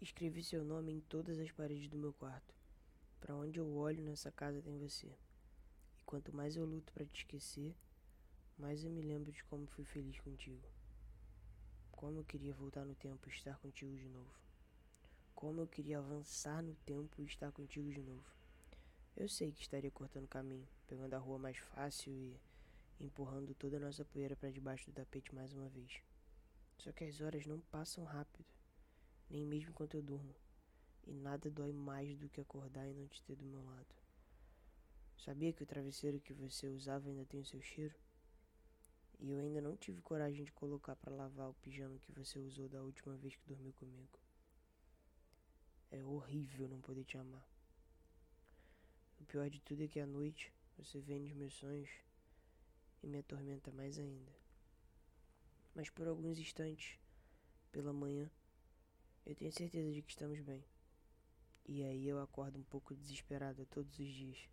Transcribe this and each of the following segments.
Escrevi seu nome em todas as paredes do meu quarto. Para onde eu olho nessa casa tem você. E quanto mais eu luto para te esquecer, mais eu me lembro de como fui feliz contigo. Como eu queria voltar no tempo e estar contigo de novo. Como eu queria avançar no tempo e estar contigo de novo. Eu sei que estaria cortando caminho, pegando a rua mais fácil e empurrando toda a nossa poeira para debaixo do tapete mais uma vez. Só que as horas não passam rápido, nem mesmo enquanto eu durmo. E nada dói mais do que acordar e não te ter do meu lado. Sabia que o travesseiro que você usava ainda tem o seu cheiro? E eu ainda não tive coragem de colocar para lavar o pijama que você usou da última vez que dormiu comigo. É horrível não poder te amar. O pior de tudo é que à noite você vem nos meus sonhos e me atormenta mais ainda. Mas por alguns instantes, pela manhã, eu tenho certeza de que estamos bem. E aí eu acordo um pouco desesperada todos os dias.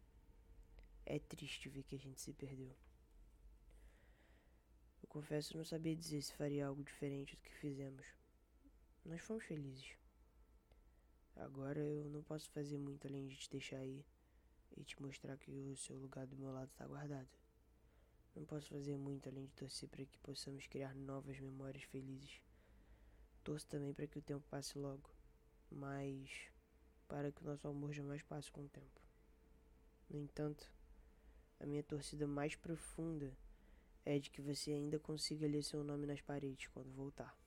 É triste ver que a gente se perdeu. Eu confesso não sabia dizer se faria algo diferente do que fizemos. Nós fomos felizes. Agora eu não posso fazer muito além de te deixar aí e te mostrar que o seu lugar do meu lado está guardado. Não posso fazer muito além de torcer para que possamos criar novas memórias felizes. Torço também para que o tempo passe logo, mas para que o nosso amor jamais passe com o tempo. No entanto, a minha torcida mais profunda é de que você ainda consiga ler seu nome nas paredes quando voltar.